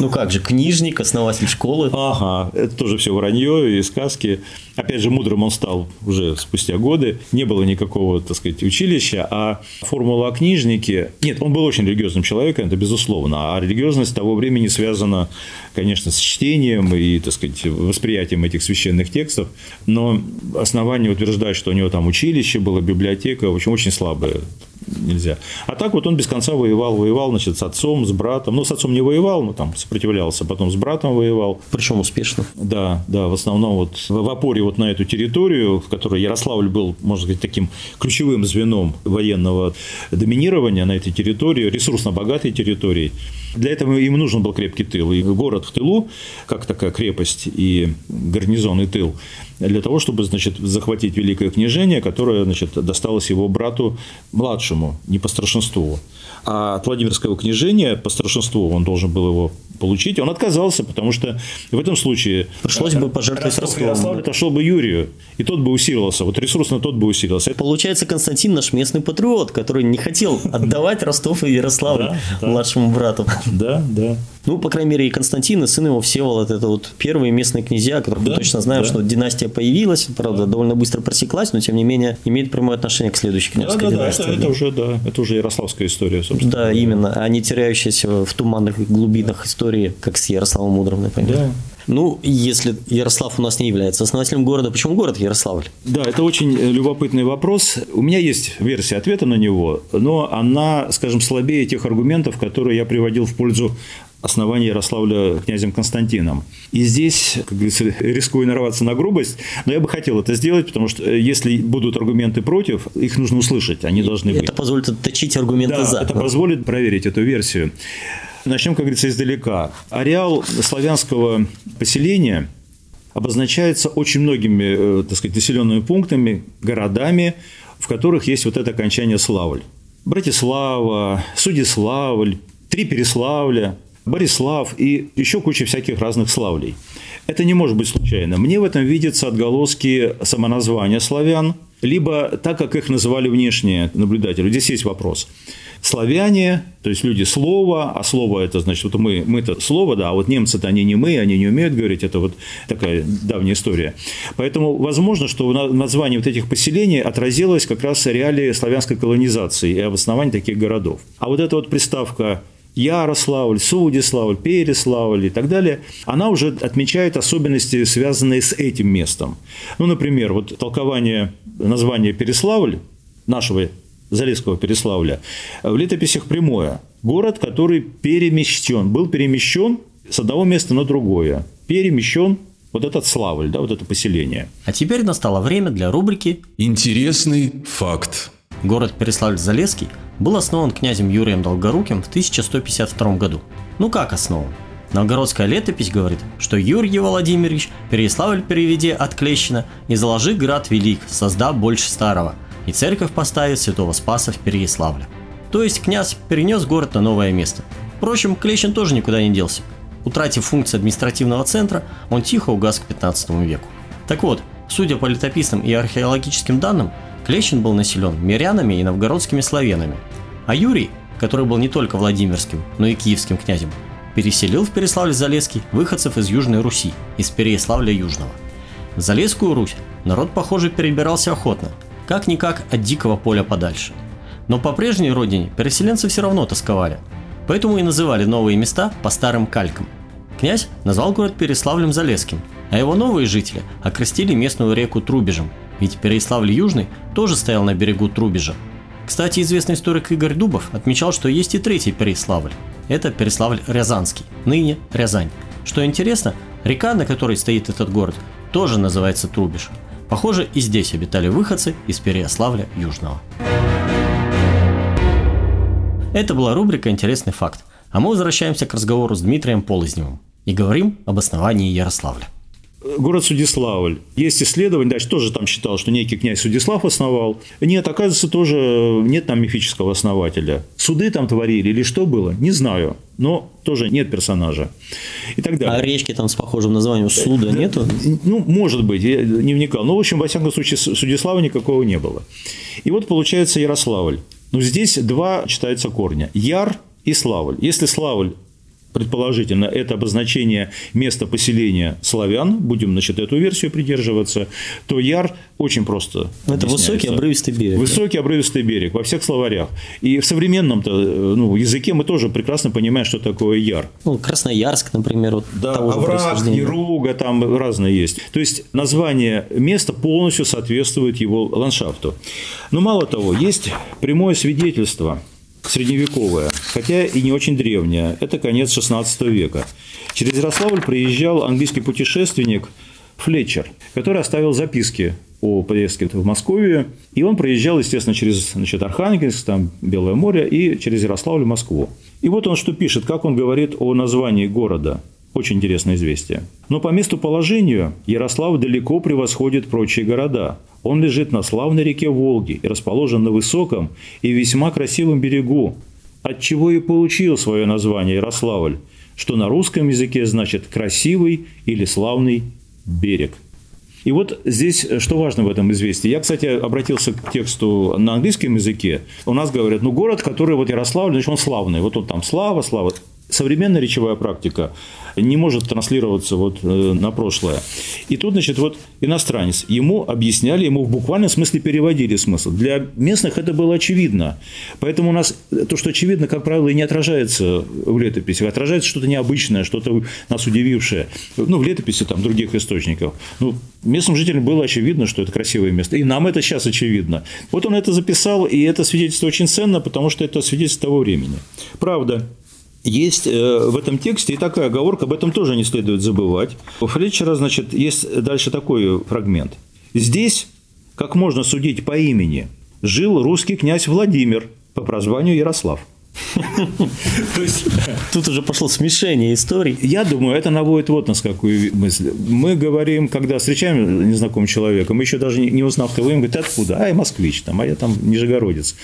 Speaker 4: Ну как же, книжник, основатель школы.
Speaker 3: Ага, это тоже все вранье и сказки. Опять же, мудрым он стал уже спустя годы. Не было никакого, так сказать, училища, а формула о книжнике... Нет, он был очень религиозным человеком, это безусловно. А религиозность того времени связана, конечно, с чтением и, так сказать, восприятием этих священных текстов. Но основание утверждать, что у него там училище было, библиотека, в общем, очень слабое нельзя. А так вот он без конца воевал, воевал, значит, с отцом, с братом. Ну, с отцом не воевал, но там сопротивлялся, потом с братом воевал.
Speaker 4: Причем успешно.
Speaker 3: Да, да, в основном вот в опоре вот на эту территорию, в которой Ярославль был, можно сказать, таким ключевым звеном военного доминирования на этой территории, ресурсно богатой территории. Для этого им нужен был крепкий тыл. И город в тылу, как такая крепость и гарнизонный тыл, для того, чтобы значит, захватить Великое княжение, которое значит, досталось его брату младшему, не по старшинству. А от Владимирского княжения по старшинству он должен был его получить. Он отказался, потому что в этом случае
Speaker 4: пришлось бы пожертвовать Ростовом.
Speaker 3: Ярославль отошел бы Юрию, и тот бы усилился. Вот ресурсно тот бы усилился.
Speaker 4: Получается, Константин наш местный патриот, который не хотел отдавать Ростов и Ярославль младшему брату.
Speaker 3: Да, да.
Speaker 4: Ну, по крайней мере, и Константин, и сын его Всеволод, это вот первые местные князья, которых мы точно знаем, что династия появилась, правда, довольно быстро просеклась, но тем не менее имеет прямое отношение к следующей княжеской
Speaker 3: да,
Speaker 4: династии.
Speaker 3: Да, это, это уже, да, это уже ярославская история, собственно.
Speaker 4: Да, именно, а не теряющаяся в туманных глубинах истории, как с Ярославом Мудрым, например. Да. Ну, если Ярослав у нас не является основателем города, почему город Ярославль?
Speaker 3: Да, это очень любопытный вопрос. У меня есть версия ответа на него, но она, скажем, слабее тех аргументов, которые я приводил в пользу основания Ярославля князем Константином. И здесь, как говорится, рискую нарваться на грубость, но я бы хотел это сделать, потому что э, если будут аргументы против, их нужно услышать, они должны
Speaker 4: это
Speaker 3: быть.
Speaker 4: Это позволит отточить аргументы
Speaker 3: да,
Speaker 4: за.
Speaker 3: это позволит проверить эту версию. Начнем, как говорится, издалека. Ареал славянского поселения обозначается очень многими, э, так сказать, населенными пунктами, городами, в которых есть вот это окончание Славль. Братислава, Судиславль, три Переславля, Борислав и еще куча всяких разных славлей. Это не может быть случайно. Мне в этом видятся отголоски самоназвания славян, либо так, как их называли внешние наблюдатели. Здесь есть вопрос. Славяне, то есть люди слова, а слово это значит, вот мы, мы-то слово, да, а вот немцы-то они не мы, они не умеют говорить, это вот такая давняя история. Поэтому возможно, что в названии вот этих поселений отразилось как раз реалии славянской колонизации и обоснования таких городов. А вот эта вот приставка Ярославль, Судиславль, Переславль и так далее, она уже отмечает особенности, связанные с этим местом. Ну, например, вот толкование названия Переславль, нашего Залесского Переславля в летописях прямое. Город, который перемещен, был перемещен с одного места на другое. Перемещен вот этот Славль, да, вот это поселение.
Speaker 4: А теперь настало время для рубрики
Speaker 1: Интересный факт.
Speaker 4: Город Переславль-Залесский был основан князем Юрием Долгоруким в 1152 году. Ну как основан? Новгородская летопись говорит, что Юрий Владимирович Переславль переведи от Клещина и заложи град велик, создав больше старого, и церковь поставит святого Спаса в Переславле. То есть князь перенес город на новое место. Впрочем, Клещин тоже никуда не делся. Утратив функции административного центра, он тихо угас к 15 веку. Так вот, судя по летописным и археологическим данным, Клещин был населен мирянами и новгородскими славянами. А Юрий, который был не только Владимирским, но и киевским князем, переселил в Переславль-Залесский выходцев из Южной Руси, из Переславля Южного. В Залесскую Русь народ, похоже, перебирался охотно, как-никак от дикого поля подальше. Но по прежней родине переселенцы все равно тосковали, поэтому и называли новые места по старым калькам. Князь назвал город Переславлем-Залесским, а его новые жители окрестили местную реку Трубежем, ведь Переславль Южный тоже стоял на берегу Трубежа. Кстати, известный историк Игорь Дубов отмечал, что есть и третий Переславль – это Переславль-Рязанский, ныне Рязань. Что интересно, река, на которой стоит этот город, тоже называется Трубеж. Похоже, и здесь обитали выходцы из Переяславля Южного. Это была рубрика «Интересный факт», а мы возвращаемся к разговору с Дмитрием Полозневым и говорим об основании Ярославля
Speaker 3: город Судиславль. Есть исследование, дальше тоже там считал, что некий князь Судислав основал. Нет, оказывается, тоже нет там мифического основателя. Суды там творили или что было, не знаю. Но тоже нет персонажа. И так далее.
Speaker 4: А речки там с похожим названием Суда нету?
Speaker 3: Ну, может быть, я не вникал. Но, в общем, во всяком случае, Судислава никакого не было. И вот получается Ярославль. Но здесь два читаются корня. Яр и Славль. Если Славль предположительно, это обозначение места поселения славян, будем, значит, эту версию придерживаться, то Яр очень просто
Speaker 4: Это высокий обрывистый берег.
Speaker 3: Высокий да? обрывистый берег во всех словарях. И в современном ну, языке мы тоже прекрасно понимаем, что такое Яр.
Speaker 4: Ну, Красноярск, например, вот
Speaker 3: да, овраг, Яруга, там разные есть. То есть название места полностью соответствует его ландшафту. Но мало того, есть прямое свидетельство – средневековая, хотя и не очень древняя. Это конец XVI века. Через Ярославль приезжал английский путешественник Флетчер, который оставил записки о поездке в Москву, и он проезжал, естественно, через значит, Архангельск, там Белое море и через Ярославль в Москву. И вот он что пишет, как он говорит о названии города. Очень интересное известие. Но по месту положению Ярослав далеко превосходит прочие города. Он лежит на славной реке Волги и расположен на высоком и весьма красивом берегу, от чего и получил свое название Ярославль, что на русском языке значит «красивый» или «славный берег». И вот здесь что важно в этом известии. Я, кстати, обратился к тексту на английском языке. У нас говорят, ну, город, который вот Ярославль, значит, он славный. Вот он там слава, слава современная речевая практика не может транслироваться вот э, на прошлое. И тут, значит, вот иностранец, ему объясняли, ему в буквальном смысле переводили смысл. Для местных это было очевидно. Поэтому у нас то, что очевидно, как правило, и не отражается в летописи, отражается что-то необычное, что-то нас удивившее. Ну, в летописи там других источников. Ну, местным жителям было очевидно, что это красивое место. И нам это сейчас очевидно. Вот он это записал, и это свидетельство очень ценно, потому что это свидетельство того времени. Правда, есть э, в этом тексте и такая оговорка, об этом тоже не следует забывать. У Флетчера, значит, есть дальше такой фрагмент. Здесь, как можно судить по имени, жил русский князь Владимир по прозванию Ярослав.
Speaker 4: То есть тут уже пошло смешение историй.
Speaker 3: Я думаю, это наводит вот нас какую мысль. Мы говорим, когда встречаем незнакомого человека, мы еще даже не узнав, кто вы, говорит, откуда? А, я москвич, там, а я там нижегородец.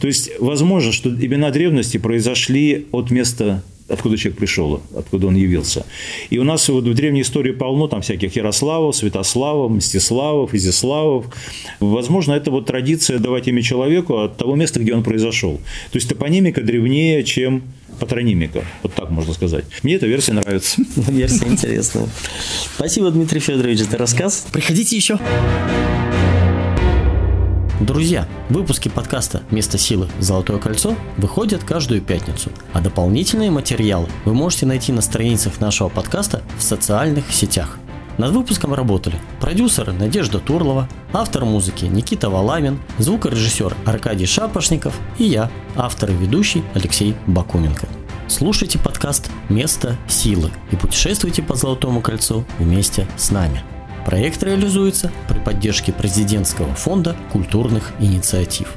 Speaker 3: То есть, возможно, что имена древности произошли от места откуда человек пришел, откуда он явился. И у нас вот в древней истории полно там всяких Ярославов, Святославов, Мстиславов, Изяславов. Возможно, это вот традиция давать имя человеку от того места, где он произошел. То есть топонимика древнее, чем патронимика. Вот так можно сказать. Мне эта версия нравится.
Speaker 4: Версия интересная. Спасибо, Дмитрий Федорович, за рассказ. Приходите еще. Друзья, выпуски подкаста «Место силы. Золотое кольцо» выходят каждую пятницу, а дополнительные материалы вы можете найти на страницах нашего подкаста в социальных сетях. Над выпуском работали продюсер Надежда Турлова, автор музыки Никита Валамин, звукорежиссер Аркадий Шапошников и я, автор и ведущий Алексей Бакуменко. Слушайте подкаст «Место силы» и путешествуйте по Золотому кольцу вместе с нами. Проект реализуется при поддержке президентского фонда культурных инициатив.